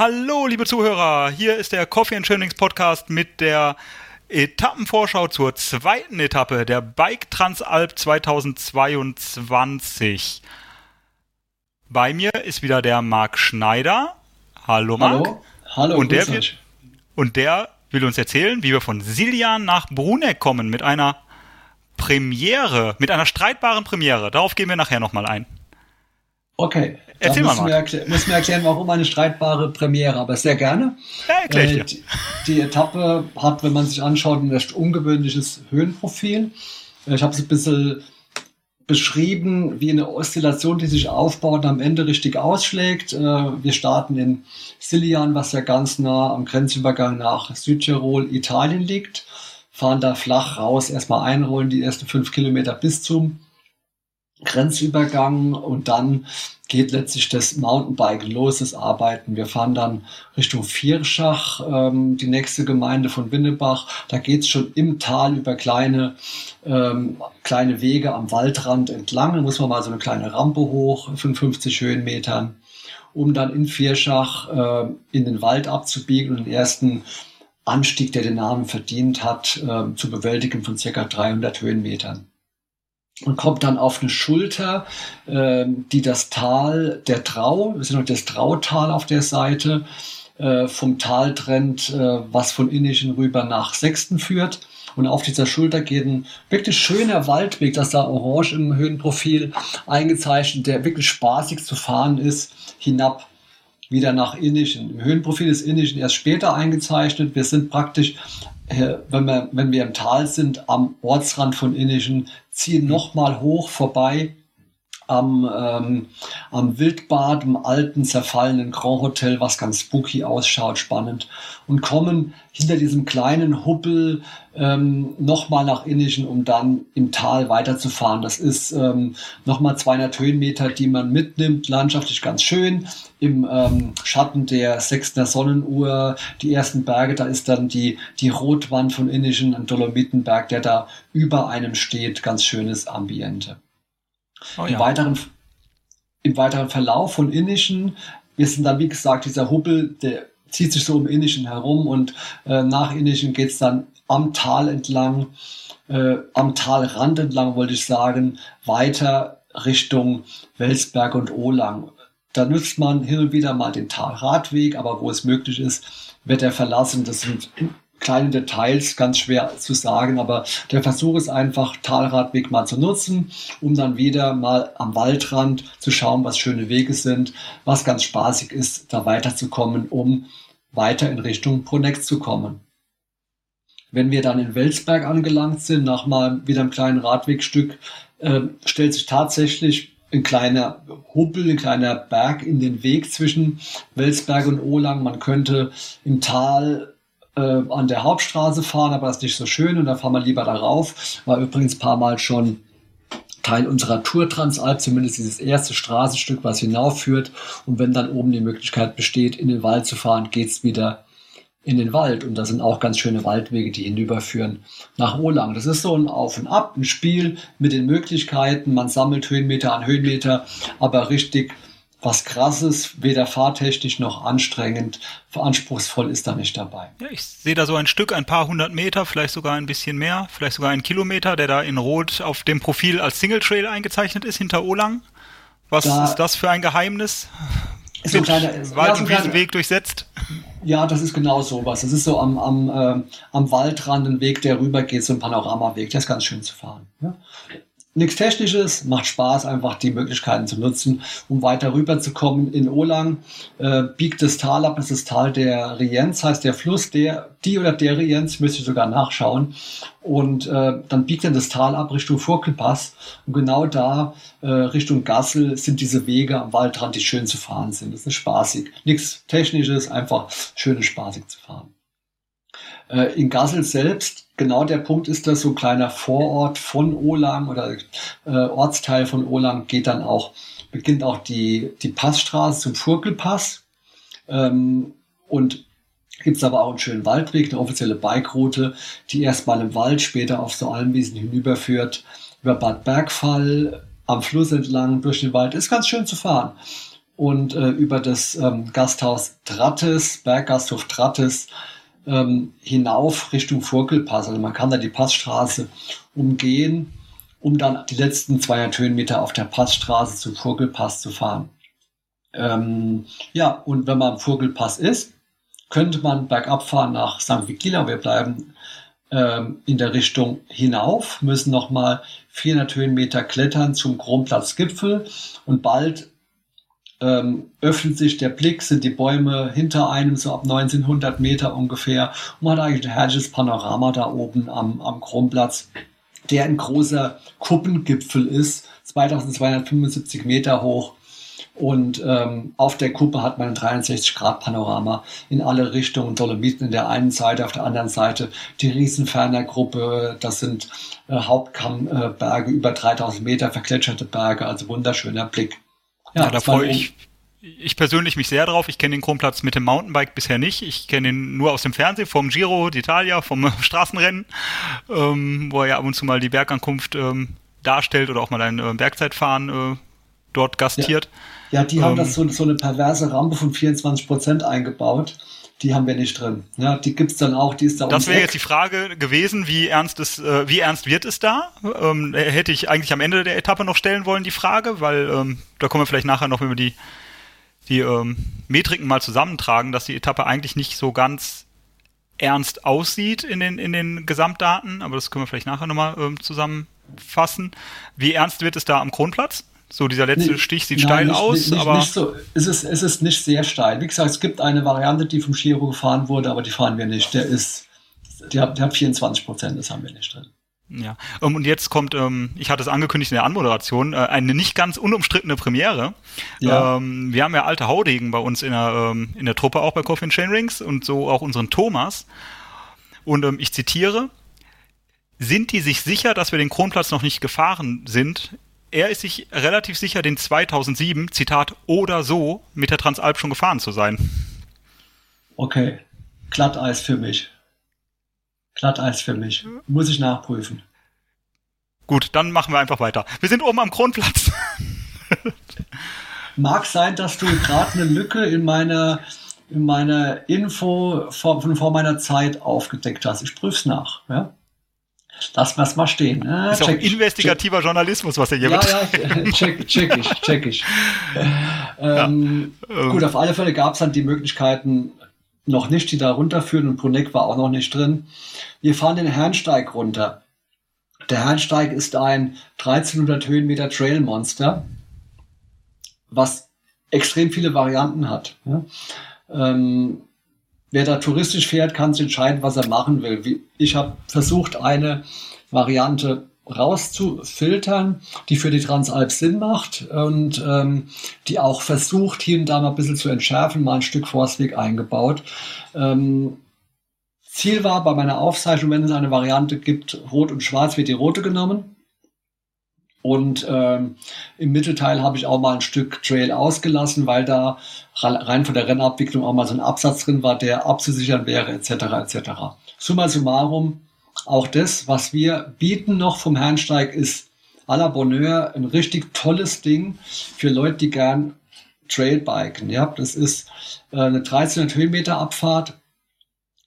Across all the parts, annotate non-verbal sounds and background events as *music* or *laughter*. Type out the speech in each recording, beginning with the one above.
Hallo, liebe Zuhörer, hier ist der Coffee and Trainings Podcast mit der Etappenvorschau zur zweiten Etappe der Bike Transalp 2022. Bei mir ist wieder der Marc Schneider. Hallo Marc. Hallo. Hallo. Und der, wird, und der will uns erzählen, wie wir von Siljan nach Bruneck kommen mit einer Premiere, mit einer streitbaren Premiere. Darauf gehen wir nachher nochmal ein. Okay. Erzähl mal. Wir müssen wir erklären, warum eine streitbare Premiere, aber sehr gerne. Ja, ich äh, die, die, Etappe hat, wenn man sich anschaut, ein recht ungewöhnliches Höhenprofil. Äh, ich habe es ein bisschen beschrieben wie eine Oszillation, die sich aufbaut und am Ende richtig ausschlägt. Äh, wir starten in Silian, was ja ganz nah am Grenzübergang nach Südtirol, Italien liegt, fahren da flach raus, erstmal einrollen, die ersten fünf Kilometer bis zum Grenzübergang und dann geht letztlich das Mountainbiken los, das Arbeiten. Wir fahren dann Richtung Vierschach, ähm, die nächste Gemeinde von Winnebach. Da geht's schon im Tal über kleine, ähm, kleine Wege am Waldrand entlang. Da muss man mal so eine kleine Rampe hoch, 55 Höhenmetern, um dann in Vierschach äh, in den Wald abzubiegen und den ersten Anstieg, der den Namen verdient hat, äh, zu bewältigen von circa 300 Höhenmetern und kommt dann auf eine Schulter, äh, die das Tal der Trau, wir sind noch das Trautal auf der Seite, äh, vom Tal trennt, äh, was von Innischen rüber nach Sechsten führt. Und auf dieser Schulter geht ein wirklich schöner Waldweg, das da orange im Höhenprofil eingezeichnet, der wirklich spaßig zu fahren ist, hinab wieder nach Innischen. Im Höhenprofil ist Innischen erst später eingezeichnet. Wir sind praktisch wenn wir, wenn wir im Tal sind, am Ortsrand von Innischen, ziehen nochmal hoch vorbei am, ähm, am Wildbad, im alten, zerfallenen Grand Hotel, was ganz spooky ausschaut, spannend, und kommen hinter diesem kleinen Huppel ähm, nochmal nach Innischen, um dann im Tal weiterzufahren. Das ist ähm, nochmal 200 Höhenmeter, die man mitnimmt, landschaftlich ganz schön. Im ähm, Schatten der sechsten Sonnenuhr, die ersten Berge, da ist dann die, die Rotwand von Innischen, ein Dolomitenberg, der da über einem steht, ganz schönes Ambiente. Oh, ja. Im, weiteren, Im weiteren Verlauf von Innischen, wir sind dann, wie gesagt, dieser Hubbel, der zieht sich so um Innischen herum und äh, nach Innischen geht es dann am Tal entlang, äh, am Talrand entlang, wollte ich sagen, weiter Richtung Welsberg und Olang. Da nutzt man hin und wieder mal den Talradweg, aber wo es möglich ist, wird er verlassen. Das sind kleine Details ganz schwer zu sagen, aber der Versuch ist einfach, Talradweg mal zu nutzen, um dann wieder mal am Waldrand zu schauen, was schöne Wege sind, was ganz spaßig ist, da weiterzukommen, um weiter in Richtung Pronex zu kommen. Wenn wir dann in Welsberg angelangt sind, nach mal wieder einem kleinen Radwegstück, äh, stellt sich tatsächlich ein kleiner Hubbel, ein kleiner Berg in den Weg zwischen Welsberg und Olang. Man könnte im Tal äh, an der Hauptstraße fahren, aber das ist nicht so schön und da fahren wir lieber darauf. War übrigens ein paar Mal schon Teil unserer Tour Transalp, zumindest dieses erste Straßenstück, was hinaufführt. Und wenn dann oben die Möglichkeit besteht, in den Wald zu fahren, geht's wieder in den Wald. Und da sind auch ganz schöne Waldwege, die hinüberführen nach Olang. Das ist so ein Auf und Ab, ein Spiel mit den Möglichkeiten. Man sammelt Höhenmeter an Höhenmeter, aber richtig was krasses, weder fahrtechnisch noch anstrengend, anspruchsvoll ist da nicht dabei. Ja, ich sehe da so ein Stück, ein paar hundert Meter, vielleicht sogar ein bisschen mehr, vielleicht sogar ein Kilometer, der da in Rot auf dem Profil als Single Trail eingezeichnet ist hinter Olang. Was da ist das für ein Geheimnis? Ist so ein kleiner, Wald- und Wiesenweg durchsetzt? Ja, das ist genau sowas. Das ist so am, am, äh, am Waldrand ein Weg, der rübergeht, so ein Panoramaweg. Der ist ganz schön zu fahren. Ja? Nichts Technisches, macht Spaß, einfach die Möglichkeiten zu nutzen, um weiter rüber zu kommen. In Olang äh, biegt das Tal ab, das ist das Tal der Rienz, heißt der Fluss, der, die oder der Rienz, müsste ich sogar nachschauen. Und äh, dann biegt dann das Tal ab Richtung Furkelpass. Und genau da, äh, Richtung Gassel, sind diese Wege am Waldrand, die schön zu fahren sind. Das ist spaßig. Nichts Technisches, einfach schön und spaßig zu fahren. Äh, in Gassel selbst, genau der Punkt ist, dass so ein kleiner Vorort von Olang oder äh, Ortsteil von Olang geht dann auch, beginnt auch die, die Passstraße zum Furkelpass. Ähm, und gibt es aber auch einen schönen Waldweg, eine offizielle Bikeroute, die erstmal im Wald, später auf so Almwiesen hinüberführt, über Bad Bergfall, am Fluss entlang, durch den Wald. Ist ganz schön zu fahren. und äh, über das ähm, Gasthaus Trattes, Berggasthof Trattes, ähm, hinauf Richtung Furkelpass. Also man kann da die Passstraße umgehen, um dann die letzten 200 Höhenmeter auf der Passstraße zum Furkelpass zu fahren. Ähm, ja, und wenn man am Furkelpass ist, könnte man bergab fahren nach St. Vigila. Wir bleiben ähm, in der Richtung hinauf, müssen nochmal 400 Höhenmeter klettern zum Kronplatzgipfel und bald ähm, öffnet sich der Blick, sind die Bäume hinter einem so ab 1900 Meter ungefähr. Und man hat eigentlich ein herrliches Panorama da oben am, am Kronplatz, der ein großer Kuppengipfel ist, 2275 Meter hoch. Und ähm, auf der Kuppe hat man ein 63-Grad-Panorama in alle Richtungen. Dolomiten in der einen Seite, auf der anderen Seite die Riesenferner-Gruppe. Das sind äh, Hauptkammberge, äh, über 3000 Meter vergletscherte Berge, also wunderschöner Blick. Ja, ja da freue ich, ich persönlich mich sehr drauf. Ich kenne den Kronplatz mit dem Mountainbike bisher nicht. Ich kenne ihn nur aus dem Fernsehen, vom Giro d'Italia, vom *laughs* Straßenrennen, ähm, wo er ja ab und zu mal die Bergankunft ähm, darstellt oder auch mal ein äh, Bergzeitfahren äh, dort gastiert. Ja, ja die ähm, haben das so, so eine perverse Rampe von 24 Prozent eingebaut die haben wir nicht drin. Ja, die gibt's dann auch, die ist da Das wäre jetzt die Frage gewesen, wie ernst ist, äh, wie ernst wird es da? Ähm, hätte ich eigentlich am Ende der Etappe noch stellen wollen, die Frage, weil ähm, da kommen wir vielleicht nachher noch über die, die ähm, Metriken mal zusammentragen, dass die Etappe eigentlich nicht so ganz ernst aussieht in den, in den Gesamtdaten, aber das können wir vielleicht nachher nochmal ähm, zusammenfassen. Wie ernst wird es da am Kronplatz? So dieser letzte nee, Stich sieht nein, steil nicht, aus, nicht, aber. Nicht so. es, ist, es ist nicht sehr steil. Wie gesagt, es gibt eine Variante, die vom Giro gefahren wurde, aber die fahren wir nicht. Der ist, der hat, der hat 24 Prozent, das haben wir nicht drin. Ja, um, und jetzt kommt, ähm, ich hatte es angekündigt in der Anmoderation, äh, eine nicht ganz unumstrittene Premiere. Ja. Ähm, wir haben ja alte Haudegen bei uns in der, ähm, in der Truppe, auch bei Coffee and Chain Rings und so auch unseren Thomas. Und ähm, ich zitiere, sind die sich sicher, dass wir den Kronplatz noch nicht gefahren sind? Er ist sich relativ sicher, den 2007, Zitat, oder so mit der Transalp schon gefahren zu sein. Okay, Glatteis für mich. Glatteis für mich. Muss ich nachprüfen. Gut, dann machen wir einfach weiter. Wir sind oben am Kronplatz. *laughs* Mag sein, dass du gerade eine Lücke in meiner, in meiner Info von vor meiner Zeit aufgedeckt hast. Ich prüf's nach. Ja? Lass es mal stehen. Ne? Ist check, auch investigativer check. Journalismus, was er hier ja, Ja, *laughs* check, check ich, check ich. *laughs* ähm, ja, ähm. Gut, auf alle Fälle gab es dann die Möglichkeiten noch nicht, die da runterführen und Bruneck war auch noch nicht drin. Wir fahren den Herrnsteig runter. Der Herrnsteig ist ein 1300 Höhenmeter Trailmonster, was extrem viele Varianten hat. Ja? Ähm, wer da touristisch fährt, kann sich entscheiden, was er machen will. Ich habe versucht, eine Variante rauszufiltern, die für die Transalp Sinn macht und ähm, die auch versucht, hier und da mal ein bisschen zu entschärfen, mal ein Stück Forstweg eingebaut. Ähm, Ziel war bei meiner Aufzeichnung, wenn es eine Variante gibt, rot und schwarz, wird die rote genommen. Und ähm, im Mittelteil habe ich auch mal ein Stück Trail ausgelassen, weil da rein von der Rennabwicklung auch mal so ein Absatz drin war, der abzusichern wäre, etc. etc. Summa summarum, auch das, was wir bieten noch vom Herrnsteig, ist à la Bonheur ein richtig tolles Ding für Leute, die gern Trailbiken. Ja, das ist äh, eine 1300 Höhenmeter Abfahrt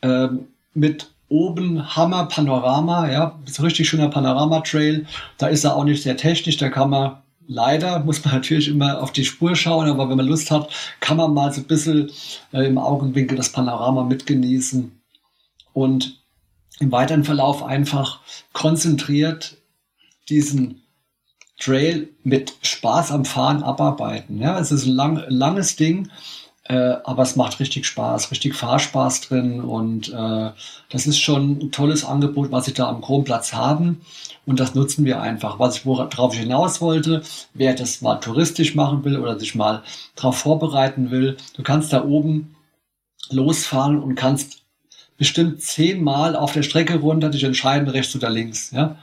äh, mit oben Hammer Panorama, ja, ist ein richtig schöner Panorama-Trail. Da ist er auch nicht sehr technisch, da kann man leider, *laughs* muss man natürlich immer auf die Spur schauen, aber wenn man Lust hat, kann man mal so ein bisschen äh, im Augenwinkel das Panorama mitgenießen und im weiteren Verlauf einfach konzentriert diesen Trail mit Spaß am Fahren abarbeiten. Ja, es ist ein lang, langes Ding, äh, aber es macht richtig Spaß, richtig Fahrspaß drin und äh, das ist schon ein tolles Angebot, was sie da am Kronplatz haben und das nutzen wir einfach. Was ich worauf ich hinaus wollte, wer das mal touristisch machen will oder sich mal darauf vorbereiten will, du kannst da oben losfahren und kannst bestimmt zehnmal auf der Strecke runter dich entscheiden, rechts oder links. Ja?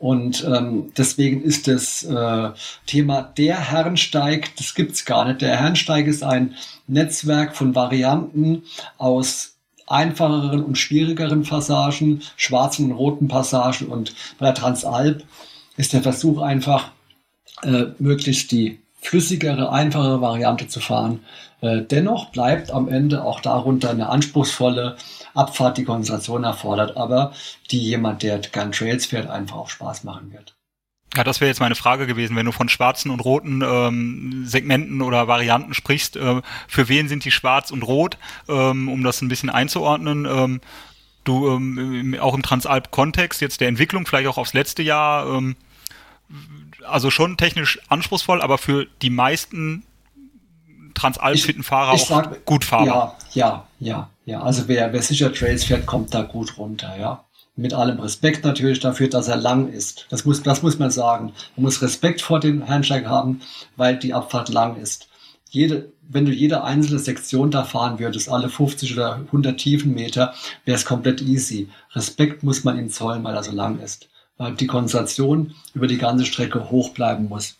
Und ähm, deswegen ist das äh, Thema der Herrensteig, das gibt's gar nicht. Der Herrensteig ist ein Netzwerk von Varianten aus einfacheren und schwierigeren Passagen, schwarzen und roten Passagen und bei der Transalp ist der Versuch einfach, äh, möglichst die flüssigere, einfachere Variante zu fahren. Äh, dennoch bleibt am Ende auch darunter eine anspruchsvolle Abfahrt, die Konzentration erfordert, aber die jemand, der gern Trails fährt, einfach auch Spaß machen wird. Ja, das wäre jetzt meine Frage gewesen, wenn du von schwarzen und roten ähm, Segmenten oder Varianten sprichst. Äh, für wen sind die schwarz und rot, ähm, um das ein bisschen einzuordnen? Ähm, du ähm, auch im Transalp-Kontext jetzt der Entwicklung, vielleicht auch aufs letzte Jahr, ähm, also schon technisch anspruchsvoll, aber für die meisten Transalp-fitten Fahrer auch sag, gut fahrbar. Ja, ja, ja, ja. Also wer, wer sicher Trails fährt, kommt da gut runter, ja mit allem Respekt natürlich dafür, dass er lang ist. Das muss, das muss man sagen. Man muss Respekt vor dem Handshake haben, weil die Abfahrt lang ist. Jede, wenn du jede einzelne Sektion da fahren würdest, alle 50 oder 100 Tiefenmeter, wäre es komplett easy. Respekt muss man ihm zollen, weil er so lang ist. Weil die Konzentration über die ganze Strecke hoch bleiben muss.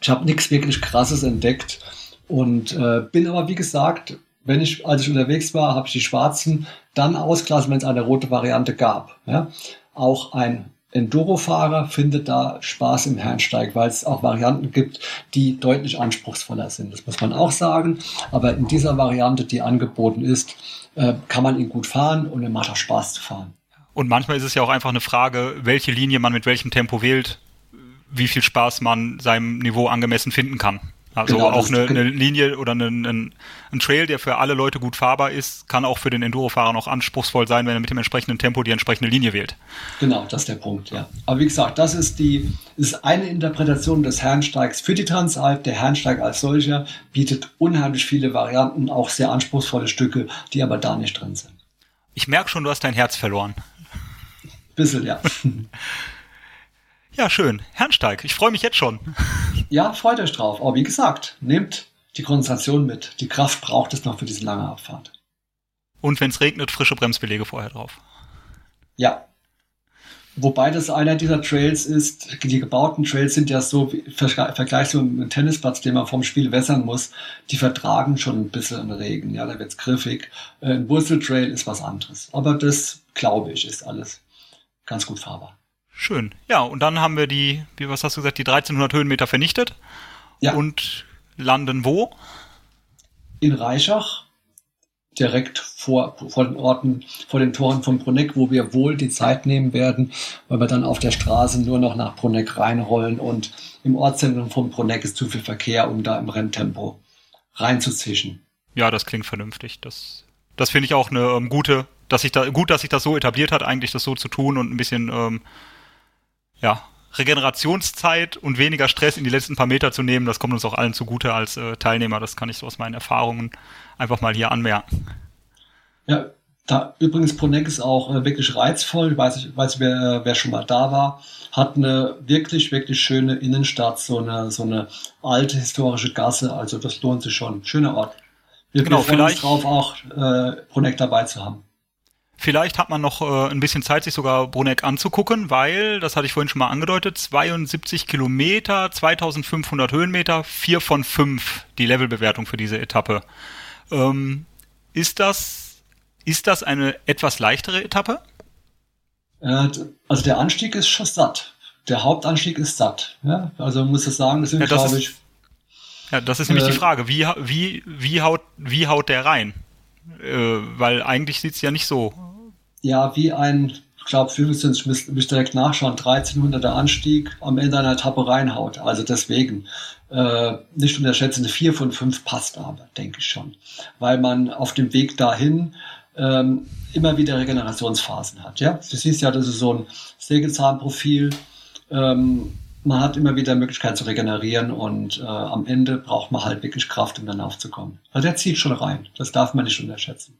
Ich habe nichts wirklich Krasses entdeckt und äh, bin aber, wie gesagt, wenn ich, als ich unterwegs war, habe ich die schwarzen dann ausgelassen, wenn es eine rote Variante gab. Ja? Auch ein Enduro-Fahrer findet da Spaß im Herrensteig, weil es auch Varianten gibt, die deutlich anspruchsvoller sind. Das muss man auch sagen. Aber in dieser Variante, die angeboten ist, äh, kann man ihn gut fahren und er macht auch Spaß zu fahren. Und manchmal ist es ja auch einfach eine Frage, welche Linie man mit welchem Tempo wählt, wie viel Spaß man seinem Niveau angemessen finden kann. Also genau, auch eine, eine, Linie oder ein, ein, ein, Trail, der für alle Leute gut fahrbar ist, kann auch für den Enduro-Fahrer noch anspruchsvoll sein, wenn er mit dem entsprechenden Tempo die entsprechende Linie wählt. Genau, das ist der Punkt, ja. Aber wie gesagt, das ist die ist eine Interpretation des Herrensteigs für die Transalp. Der Herrensteig als solcher bietet unheimlich viele Varianten, auch sehr anspruchsvolle Stücke, die aber da nicht drin sind. Ich merke schon, du hast dein Herz verloren. Bisschen, ja. *laughs* Ja, schön. Herrnsteig, ich freue mich jetzt schon. *laughs* Ja, freut euch drauf. Aber wie gesagt, nehmt die Konzentration mit. Die Kraft braucht es noch für diese lange Abfahrt. Und wenn es regnet, frische Bremsbeläge vorher drauf. Ja. Wobei das einer dieser Trails ist, die gebauten Trails sind ja so, im Vergleich zu einem Tennisplatz, den man vom Spiel wässern muss, die vertragen schon ein bisschen Regen. Ja, da wird's griffig. Ein Wurzeltrail ist was anderes. Aber das, glaube ich, ist alles ganz gut fahrbar. Schön. Ja, und dann haben wir die, wie was hast du gesagt, die 1300 Höhenmeter vernichtet. Ja. Und landen wo? In Reichach, direkt vor, vor den Orten, vor den Toren von Bruneck, wo wir wohl die Zeit nehmen werden, weil wir dann auf der Straße nur noch nach Bruneck reinrollen und im Ortszentrum von Bruneck ist zu viel Verkehr, um da im Renntempo reinzuzischen. Ja, das klingt vernünftig. Das, das finde ich auch eine ähm, gute, dass sich da, gut, dass sich das so etabliert hat, eigentlich das so zu tun und ein bisschen ähm, ja, Regenerationszeit und weniger Stress in die letzten paar Meter zu nehmen, das kommt uns auch allen zugute als äh, Teilnehmer. Das kann ich so aus meinen Erfahrungen einfach mal hier anmerken. Ja, da übrigens Proneck ist auch äh, wirklich reizvoll. Ich weiß nicht, weiß wer, wer schon mal da war. Hat eine wirklich, wirklich schöne Innenstadt, so eine, so eine alte historische Gasse. Also das lohnt sich schon. Schöner Ort. Wir, genau, wir freuen vielleicht, uns drauf, auch äh, Proneck dabei zu haben. Vielleicht hat man noch äh, ein bisschen Zeit, sich sogar Bruneck anzugucken, weil, das hatte ich vorhin schon mal angedeutet, 72 Kilometer, 2500 Höhenmeter, 4 von 5 die Levelbewertung für diese Etappe. Ähm, ist das, ist das eine etwas leichtere Etappe? Äh, also der Anstieg ist schon satt. Der Hauptanstieg ist satt. Ja? Also man muss ich sagen, das sind, ja, glaube ich. Ja, das ist nämlich äh, die Frage. Wie, wie, wie, haut, wie haut der rein? Äh, weil eigentlich sieht's ja nicht so ja, wie ein, ich glaube, ich müsste müsst direkt nachschauen, 1300er Anstieg am Ende einer Etappe reinhaut. Also deswegen, äh, nicht unterschätzen, eine 4 von 5 passt aber, denke ich schon. Weil man auf dem Weg dahin ähm, immer wieder Regenerationsphasen hat. Ja, du siehst ja, das ist so ein Sägezahnprofil. Ähm, man hat immer wieder Möglichkeit zu regenerieren und äh, am Ende braucht man halt wirklich Kraft, um dann aufzukommen. Also der zieht schon rein. Das darf man nicht unterschätzen.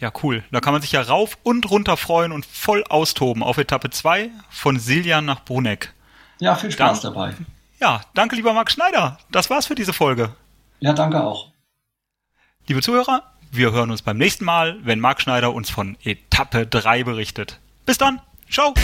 Ja, cool. Da kann man sich ja rauf und runter freuen und voll austoben auf Etappe 2 von Siljan nach Bruneck. Ja, viel Spaß Dann, dabei. Ja, danke lieber Marc Schneider. Das war's für diese Folge. Ja, danke auch. Liebe Zuhörer, wir hören uns beim nächsten Mal, wenn Marc Schneider uns von Etappe 3 berichtet. Bis dann. Ciao.